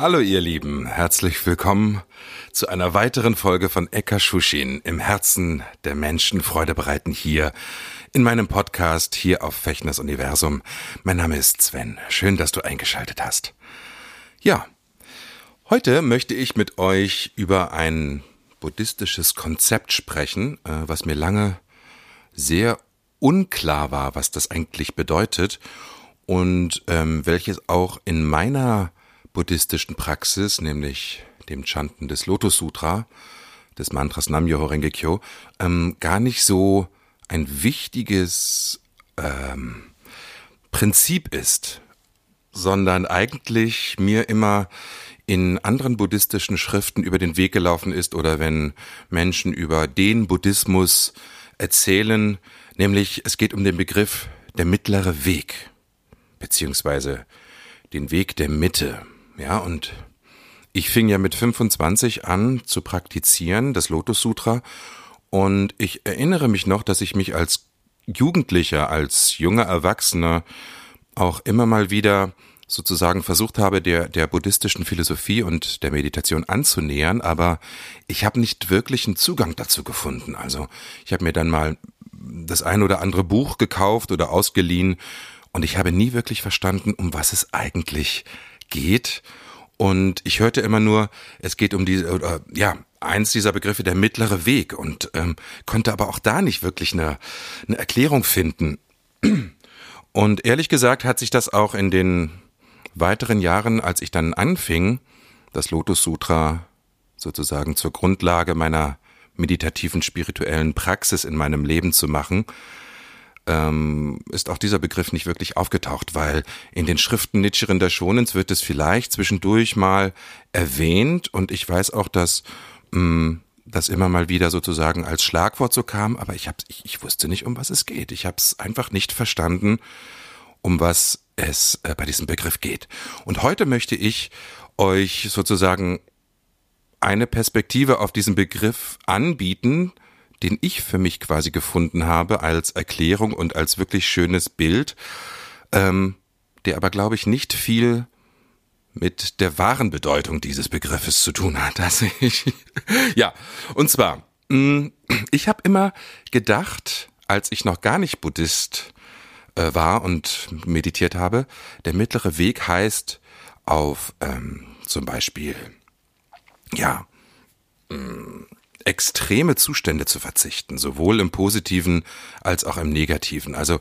Hallo ihr Lieben, herzlich willkommen zu einer weiteren Folge von Eka Shushin im Herzen der Menschen Freude bereiten hier in meinem Podcast hier auf Fechners Universum. Mein Name ist Sven. Schön, dass du eingeschaltet hast. Ja, heute möchte ich mit euch über ein buddhistisches Konzept sprechen, äh, was mir lange sehr unklar war, was das eigentlich bedeutet und ähm, welches auch in meiner buddhistischen Praxis, nämlich dem Chanten des Lotus Sutra, des Mantras Nam-myoho Renge Kyo, ähm, gar nicht so ein wichtiges ähm, Prinzip ist, sondern eigentlich mir immer in anderen buddhistischen Schriften über den Weg gelaufen ist oder wenn Menschen über den Buddhismus erzählen, nämlich es geht um den Begriff der mittlere Weg, beziehungsweise den Weg der Mitte. Ja, und ich fing ja mit 25 an zu praktizieren, das Lotus Sutra, und ich erinnere mich noch, dass ich mich als Jugendlicher, als junger Erwachsener auch immer mal wieder sozusagen versucht habe, der, der buddhistischen Philosophie und der Meditation anzunähern, aber ich habe nicht wirklich einen Zugang dazu gefunden. Also ich habe mir dann mal das ein oder andere Buch gekauft oder ausgeliehen. Und ich habe nie wirklich verstanden, um was es eigentlich geht. Und ich hörte immer nur, es geht um die, oder, ja, eins dieser Begriffe, der mittlere Weg und ähm, konnte aber auch da nicht wirklich eine, eine Erklärung finden. Und ehrlich gesagt hat sich das auch in den weiteren Jahren, als ich dann anfing, das Lotus Sutra sozusagen zur Grundlage meiner meditativen spirituellen Praxis in meinem Leben zu machen, ähm, ist auch dieser Begriff nicht wirklich aufgetaucht, weil in den Schriften Nichiren Daishonens wird es vielleicht zwischendurch mal erwähnt und ich weiß auch, dass mh, mm, das immer mal wieder sozusagen als Schlagwort so kam, aber ich, hab's, ich, ich wusste nicht, um was es geht. Ich habe es einfach nicht verstanden, um was es äh, bei diesem Begriff geht. Und heute möchte ich euch sozusagen eine Perspektive auf diesen Begriff anbieten, den ich für mich quasi gefunden habe als Erklärung und als wirklich schönes Bild, ähm, der aber, glaube ich, nicht viel mit der wahren Bedeutung dieses Begriffes zu tun hat. Dass ich, ja, und zwar, mm, ich habe immer gedacht, als ich noch gar nicht Buddhist äh, war und meditiert habe, der mittlere Weg heißt auf ähm, zum Beispiel, ja, mm, extreme Zustände zu verzichten, sowohl im positiven als auch im negativen. Also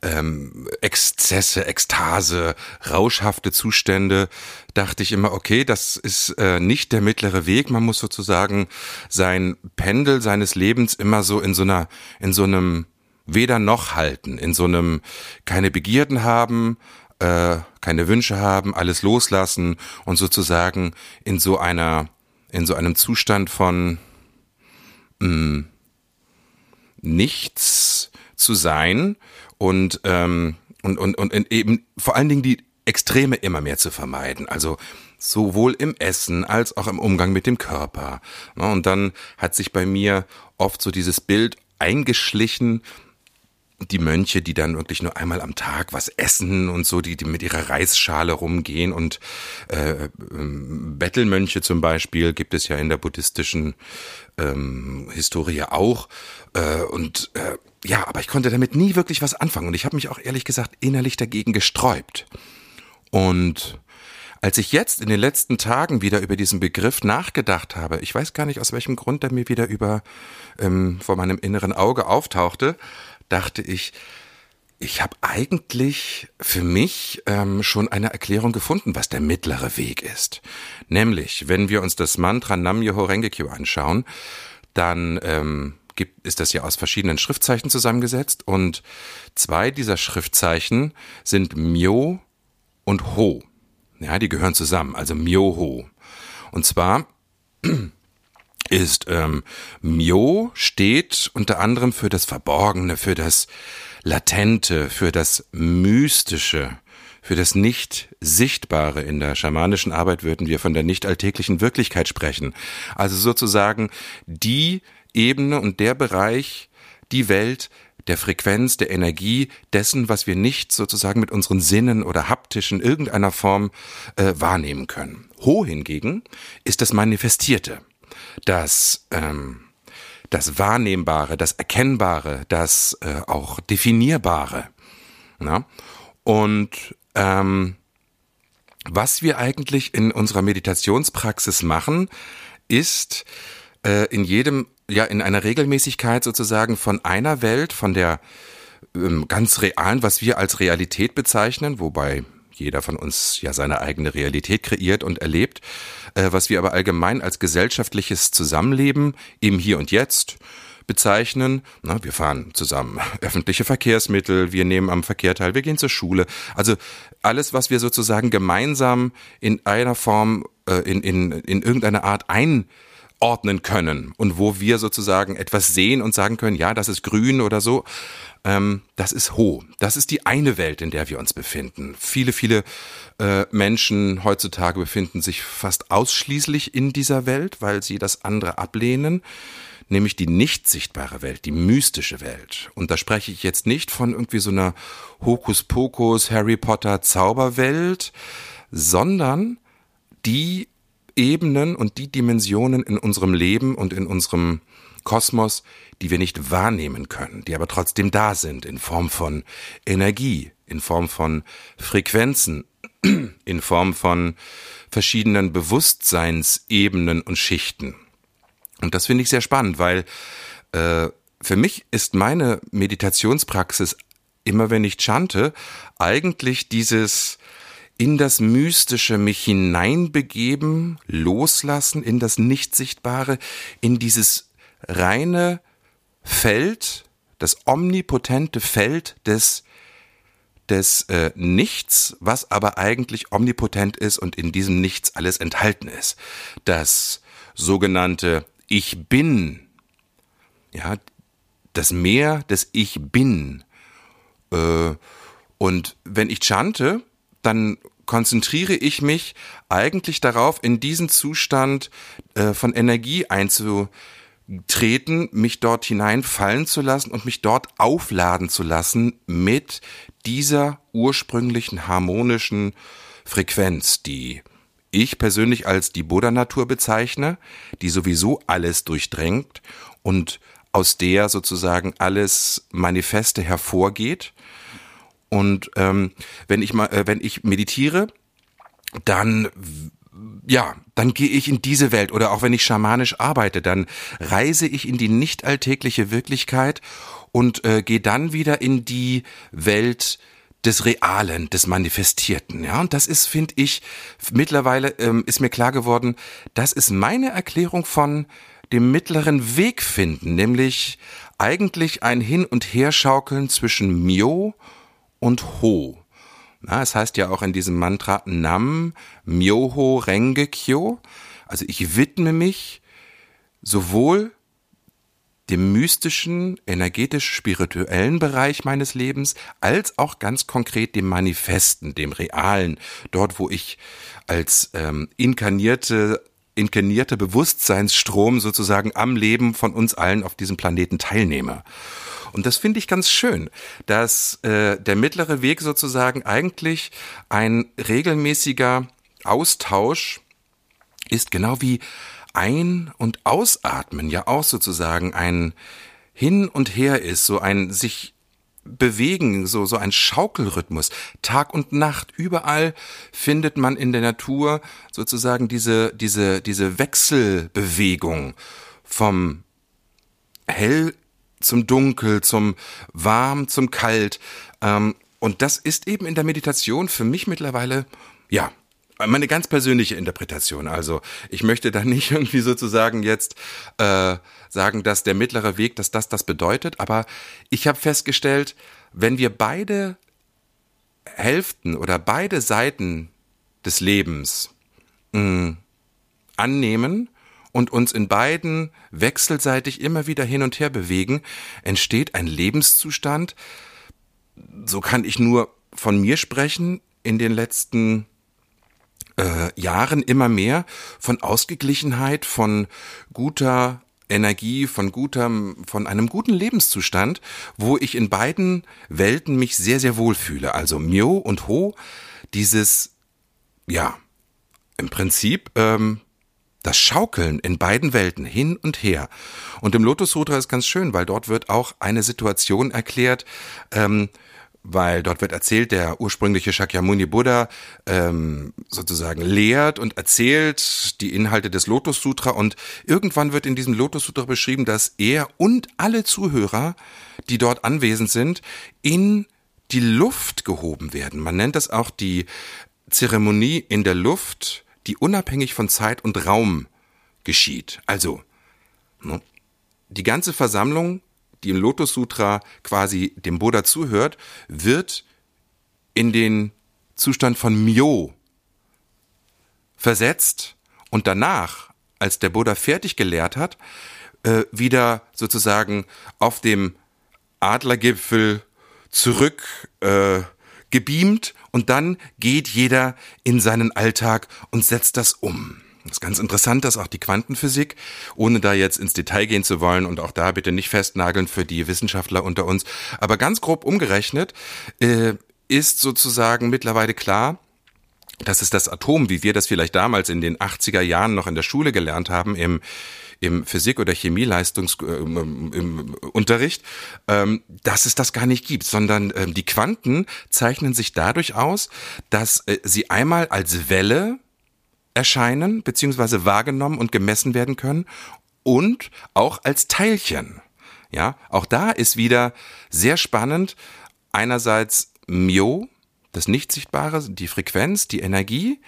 ähm, Exzesse, Ekstase, rauschhafte Zustände, dachte ich immer, okay, das ist äh, nicht der mittlere Weg. Man muss sozusagen sein Pendel seines Lebens immer so in so einer, in so einem weder noch halten, in so einem keine Begierden haben, äh, keine Wünsche haben, alles loslassen und sozusagen in so einer, in so einem Zustand von mh, mm, nichts zu sein und, ähm, und, und, und eben vor allen Dingen die Extreme immer mehr zu vermeiden. Also sowohl im Essen als auch im Umgang mit dem Körper. Ne, und dann hat sich bei mir oft so dieses Bild eingeschlichen, die Mönche, die dann wirklich nur einmal am Tag was essen und so, die, die mit ihrer Reisschale rumgehen und äh, ähm, Bettelmönche zum Beispiel gibt es ja in der buddhistischen ähm, Historie auch. Äh, und äh, ja, aber ich konnte damit nie wirklich was anfangen und ich habe mich auch ehrlich gesagt innerlich dagegen gesträubt. Und als ich jetzt in den letzten Tagen wieder über diesen Begriff nachgedacht habe, ich weiß gar nicht aus welchem Grund der mir wieder über ähm, vor meinem inneren Auge auftauchte, dachte ich, ich habe eigentlich für mich ähm, schon eine Erklärung gefunden, was der mittlere Weg ist. Nämlich, wenn wir uns das Mantra Nam-myoho Renge-kyo anschauen, dann ähm, gibt, ist das ja aus verschiedenen Schriftzeichen zusammengesetzt und zwei dieser Schriftzeichen sind Myo und Ho. Ja, die gehören zusammen, also Myoho. Und zwar ist ähm, Myo steht unter anderem für das Verborgene, für das Latente, für das Mystische, für das Nicht-Sichtbare. In der schamanischen Arbeit würden wir von der nicht alltäglichen Wirklichkeit sprechen. Also sozusagen die Ebene und der Bereich, die Welt der Frequenz, der Energie, dessen, was wir nicht sozusagen mit unseren Sinnen oder haptisch in irgendeiner Form äh, wahrnehmen können. Ho hingegen ist das Manifestierte, das ähm, das Wahrnehmbare, das Erkennbare, das äh, auch Definierbare. Na? Und ähm, was wir eigentlich in unserer Meditationspraxis machen, ist äh, in jedem, ja, in einer Regelmäßigkeit sozusagen von einer Welt, von der ähm, ganz realen, was wir als Realität bezeichnen, wobei jeder von uns ja seine eigene Realität kreiert und erlebt, äh, was wir aber allgemein als gesellschaftliches Zusammenleben im Hier und Jetzt bezeichnen. Na, wir fahren zusammen öffentliche Verkehrsmittel, wir nehmen am Verkehr teil, wir gehen zur Schule. Also alles, was wir sozusagen gemeinsam in einer Form, äh, in, in, in irgendeiner Art ein ordnen können und wo wir sozusagen etwas sehen und sagen können, ja, das ist grün oder so, ähm, das ist Ho. Das ist die eine Welt, in der wir uns befinden. Viele, viele äh, Menschen heutzutage befinden sich fast ausschließlich in dieser Welt, weil sie das andere ablehnen nämlich die nicht sichtbare Welt, die mystische Welt. Und da spreche ich jetzt nicht von irgendwie so einer Hokuspokus, Harry Potter Zauberwelt, sondern die Ebenen und die Dimensionen in unserem Leben und in unserem Kosmos, die wir nicht wahrnehmen können, die aber trotzdem da sind in Form von Energie, in Form von Frequenzen, in Form von verschiedenen Bewusstseinsebenen und Schichten. Und das finde ich sehr spannend, weil äh, für mich ist meine Meditationspraxis immer, wenn ich chante, eigentlich dieses in das Mystische mich hineinbegeben, loslassen, in das Nichtsichtbare, in dieses reine Feld, das omnipotente Feld des des äh, Nichts, was aber eigentlich omnipotent ist und in diesem Nichts alles enthalten ist. Das sogenannte Ich bin, ja, das Meer des Ich bin. Äh, und wenn ich chante, dann konzentriere ich mich eigentlich darauf, in diesen Zustand äh, von Energie einzutreten, mich dort hineinfallen zu lassen und mich dort aufladen zu lassen mit dieser ursprünglichen harmonischen Frequenz, die ich persönlich als die Buddha-Natur bezeichne, die sowieso alles durchdrängt und aus der sozusagen alles Manifeste hervorgeht und ähm, wenn ich mal, äh, wenn ich meditiere, dann ja, dann gehe ich in diese Welt oder auch wenn ich schamanisch arbeite, dann reise ich in die nicht alltägliche Wirklichkeit und äh, gehe dann wieder in die Welt des Realen, des Manifestierten. Ja, und das ist, finde ich, mittlerweile ähm, ist mir klar geworden, das ist meine Erklärung von dem mittleren Weg finden, nämlich eigentlich ein Hin- und Herschaukeln zwischen Myo und Ho. Na, es heißt ja auch in diesem Mantra Nam Myoho Renge Kyo. Also ich widme mich sowohl dem mystischen, energetisch-spirituellen Bereich meines Lebens, als auch ganz konkret dem Manifesten, dem Realen, dort, wo ich als ähm, inkarnierte inkarnierte Bewusstseinsstrom sozusagen am Leben von uns allen auf diesem Planeten teilnehme. Und das finde ich ganz schön, dass äh, der mittlere Weg sozusagen eigentlich ein regelmäßiger Austausch ist, genau wie ein- und Ausatmen ja auch sozusagen ein Hin und Her ist, so ein sich bewegen, so, so ein Schaukelrhythmus. Tag und Nacht, überall findet man in der Natur sozusagen diese, diese, diese Wechselbewegung vom hell zum Dunkel, zum Warm, zum Kalt. Ähm, und das ist eben in der Meditation für mich mittlerweile, ja, meine ganz persönliche Interpretation. Also ich möchte da nicht irgendwie sozusagen jetzt äh, sagen, dass der mittlere Weg, dass das das bedeutet, aber ich habe festgestellt, wenn wir beide Hälften oder beide Seiten des Lebens mh, mm, annehmen und uns in beiden wechselseitig immer wieder hin und her bewegen, entsteht ein Lebenszustand, so kann ich nur von mir sprechen, in den letzten äh, Jahren immer mehr von Ausgeglichenheit, von guter Energie, von gutem, von einem guten Lebenszustand, wo ich in beiden Welten mich sehr, sehr wohl fühle. Also Myo und Ho, dieses, ja, im Prinzip ähm, das Schaukeln in beiden Welten hin und her. Und im Lotus Sutra ist ganz schön, weil dort wird auch eine Situation erklärt, ähm, weil dort wird erzählt, der ursprüngliche Shakyamuni Buddha ähm, sozusagen lehrt und erzählt die Inhalte des Lotus Sutra und irgendwann wird in diesem Lotus Sutra beschrieben, dass er und alle Zuhörer, die dort anwesend sind, in die Luft gehoben werden. Man nennt das auch die Zeremonie in der Luft, die unabhängig von Zeit und Raum geschieht. Also, ne, die ganze Versammlung, die im Lotus Sutra quasi dem Buddha zuhört, wird in den Zustand von Myo versetzt und danach, als der Buddha fertig gelehrt hat, äh, wieder sozusagen auf dem Adlergipfel zurück äh, gebeamt und dann geht jeder in seinen Alltag und setzt das um. Das ist ganz interessant, dass auch die Quantenphysik, ohne da jetzt ins Detail gehen zu wollen und auch da bitte nicht festnageln für die Wissenschaftler unter uns, aber ganz grob umgerechnet äh, ist sozusagen mittlerweile klar, dass es das Atom, wie wir das vielleicht damals in den 80er Jahren noch in der Schule gelernt haben, im im Physik- oder Chemieleistungsunterricht, äh, ähm, dass es das gar nicht gibt, sondern ähm, die Quanten zeichnen sich dadurch aus, dass äh, sie einmal als Welle erscheinen, beziehungsweise wahrgenommen und gemessen werden können und auch als Teilchen. Ja, auch da ist wieder sehr spannend. Einerseits Myo, das Nichtsichtbare, die Frequenz, die Energie,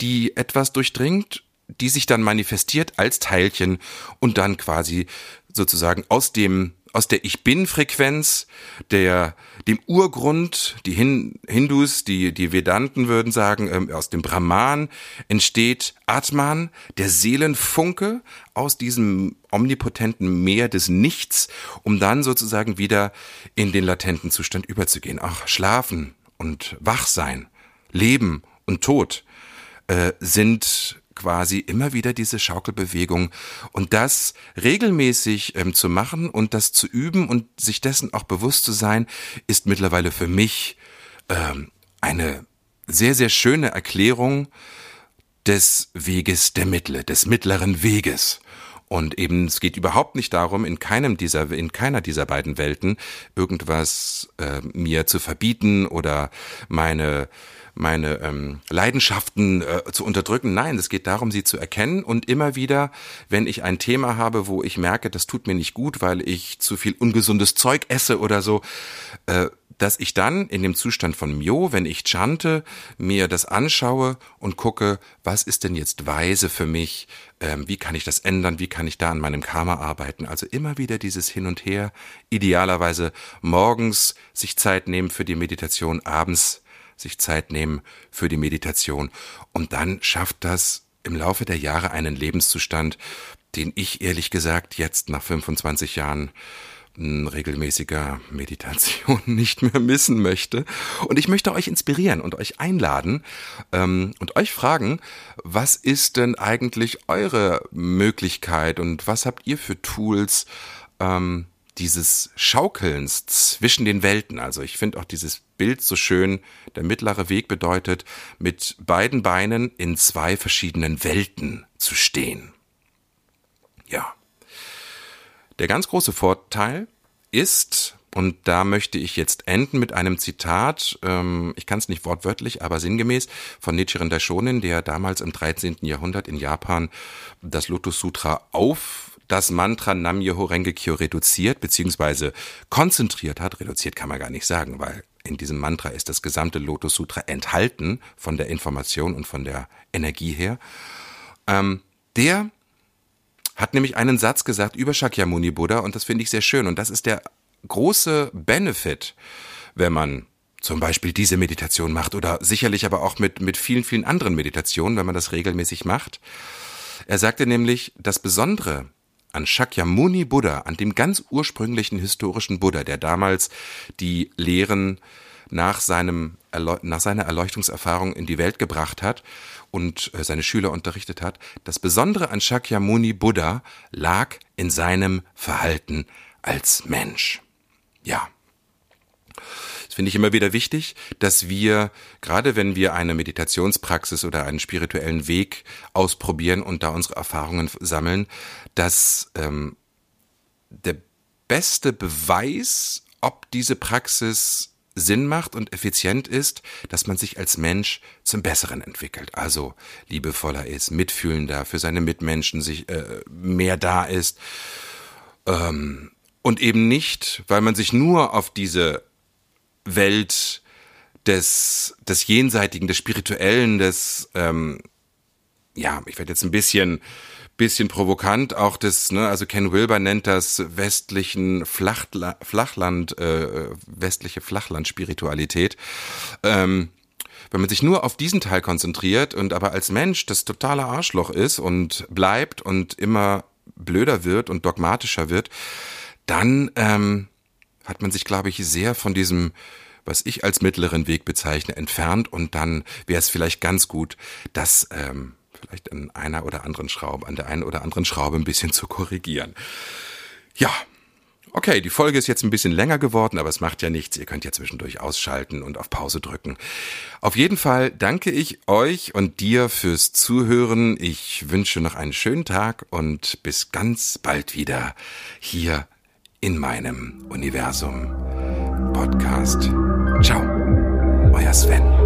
die etwas durchdringt, die sich dann manifestiert als Teilchen und dann quasi sozusagen aus dem aus der Ich Bin-Frequenz, der dem Urgrund, die Hin Hindus, die die Vedanten würden sagen, ähm, aus dem Brahman entsteht Atman, der Seelenfunke aus diesem omnipotenten Meer des Nichts, um dann sozusagen wieder in den latenten Zustand überzugehen. Auch Schlafen und Wachsein, Leben und Tod äh, sind quasi immer wieder diese Schaukelbewegung und das regelmäßig ähm, zu machen und das zu üben und sich dessen auch bewusst zu sein, ist mittlerweile für mich ähm, eine sehr, sehr schöne Erklärung des Weges der Mittle, des mittleren Weges. Und eben, es geht überhaupt nicht darum, in keinem dieser, in keiner dieser beiden Welten irgendwas äh, mir zu verbieten oder meine meine ähm, Leidenschaften äh, zu unterdrücken. Nein, es geht darum, sie zu erkennen und immer wieder, wenn ich ein Thema habe, wo ich merke, das tut mir nicht gut, weil ich zu viel ungesundes Zeug esse oder so, äh, dass ich dann in dem Zustand von Myo, wenn ich chante, mir das anschaue und gucke, was ist denn jetzt weise für mich, ähm, wie kann ich das ändern, wie kann ich da an meinem Karma arbeiten. Also immer wieder dieses Hin und Her, idealerweise morgens sich Zeit nehmen für die Meditation, abends sich Zeit nehmen für die Meditation. Und dann schafft das im Laufe der Jahre einen Lebenszustand, den ich ehrlich gesagt jetzt nach 25 Jahren regelmäßiger Meditation nicht mehr missen möchte. Und ich möchte euch inspirieren und euch einladen ähm, und euch fragen, was ist denn eigentlich eure Möglichkeit und was habt ihr für Tools, ähm, dieses Schaukelns zwischen den Welten. Also ich finde auch dieses Bild so schön. Der mittlere Weg bedeutet, mit beiden Beinen in zwei verschiedenen Welten zu stehen. Ja. Der ganz große Vorteil ist, und da möchte ich jetzt enden mit einem Zitat, ähm, ich kann es nicht wortwörtlich, aber sinngemäß, von Nichiren Daishonin, der damals im 13. Jahrhundert in Japan das Lotus Sutra auf das Mantra Nam-Myoho Renge-Kyo reduziert beziehungsweise konzentriert hat. Reduziert kann man gar nicht sagen, weil in diesem Mantra ist das gesamte Lotus Sutra enthalten von der Information und von der Energie her. Ähm, der hat nämlich einen Satz gesagt über Shakyamuni Buddha und das finde ich sehr schön und das ist der große Benefit, wenn man zum Beispiel diese Meditation macht oder sicherlich aber auch mit, mit vielen, vielen anderen Meditationen, wenn man das regelmäßig macht. Er sagte nämlich, das Besondere an Shakyamuni Buddha, an dem ganz ursprünglichen historischen Buddha, der damals die Lehren nach, seinem, nach seiner Erleuchtungserfahrung in die Welt gebracht hat und äh, seine Schüler unterrichtet hat. Das Besondere an Shakyamuni Buddha lag in seinem Verhalten als Mensch. Ja. Finde ich immer wieder wichtig, dass wir, gerade wenn wir eine Meditationspraxis oder einen spirituellen Weg ausprobieren und da unsere Erfahrungen sammeln, dass ähm, der beste Beweis, ob diese Praxis Sinn macht und effizient ist, dass man sich als Mensch zum Besseren entwickelt, also liebevoller ist, mitfühlender für seine Mitmenschen, sich äh, mehr da ist. Ähm, und eben nicht, weil man sich nur auf diese Welt des des Jenseitigen, des Spirituellen, des ähm, ja, ich werde jetzt ein bisschen bisschen provokant auch das, ne, also Ken Wilber nennt das westlichen Flachla Flachland, äh, westliche Flachland-Spiritualität. Ähm, wenn man sich nur auf diesen Teil konzentriert und aber als Mensch das totale Arschloch ist und bleibt und immer blöder wird und dogmatischer wird, dann ähm, hat man sich, glaube ich, sehr von diesem was ich als mittleren Weg bezeichne, entfernt und dann wäre es vielleicht ganz gut, dass ähm, vielleicht an einer oder anderen Schraube, an der einen oder anderen Schraube ein bisschen zu korrigieren. Ja. Okay, die Folge ist jetzt ein bisschen länger geworden, aber es macht ja nichts. Ihr könnt ja zwischendurch ausschalten und auf Pause drücken. Auf jeden Fall danke ich euch und dir fürs Zuhören. Ich wünsche noch einen schönen Tag und bis ganz bald wieder hier in meinem Universum Podcast. Ciao, euer Sven.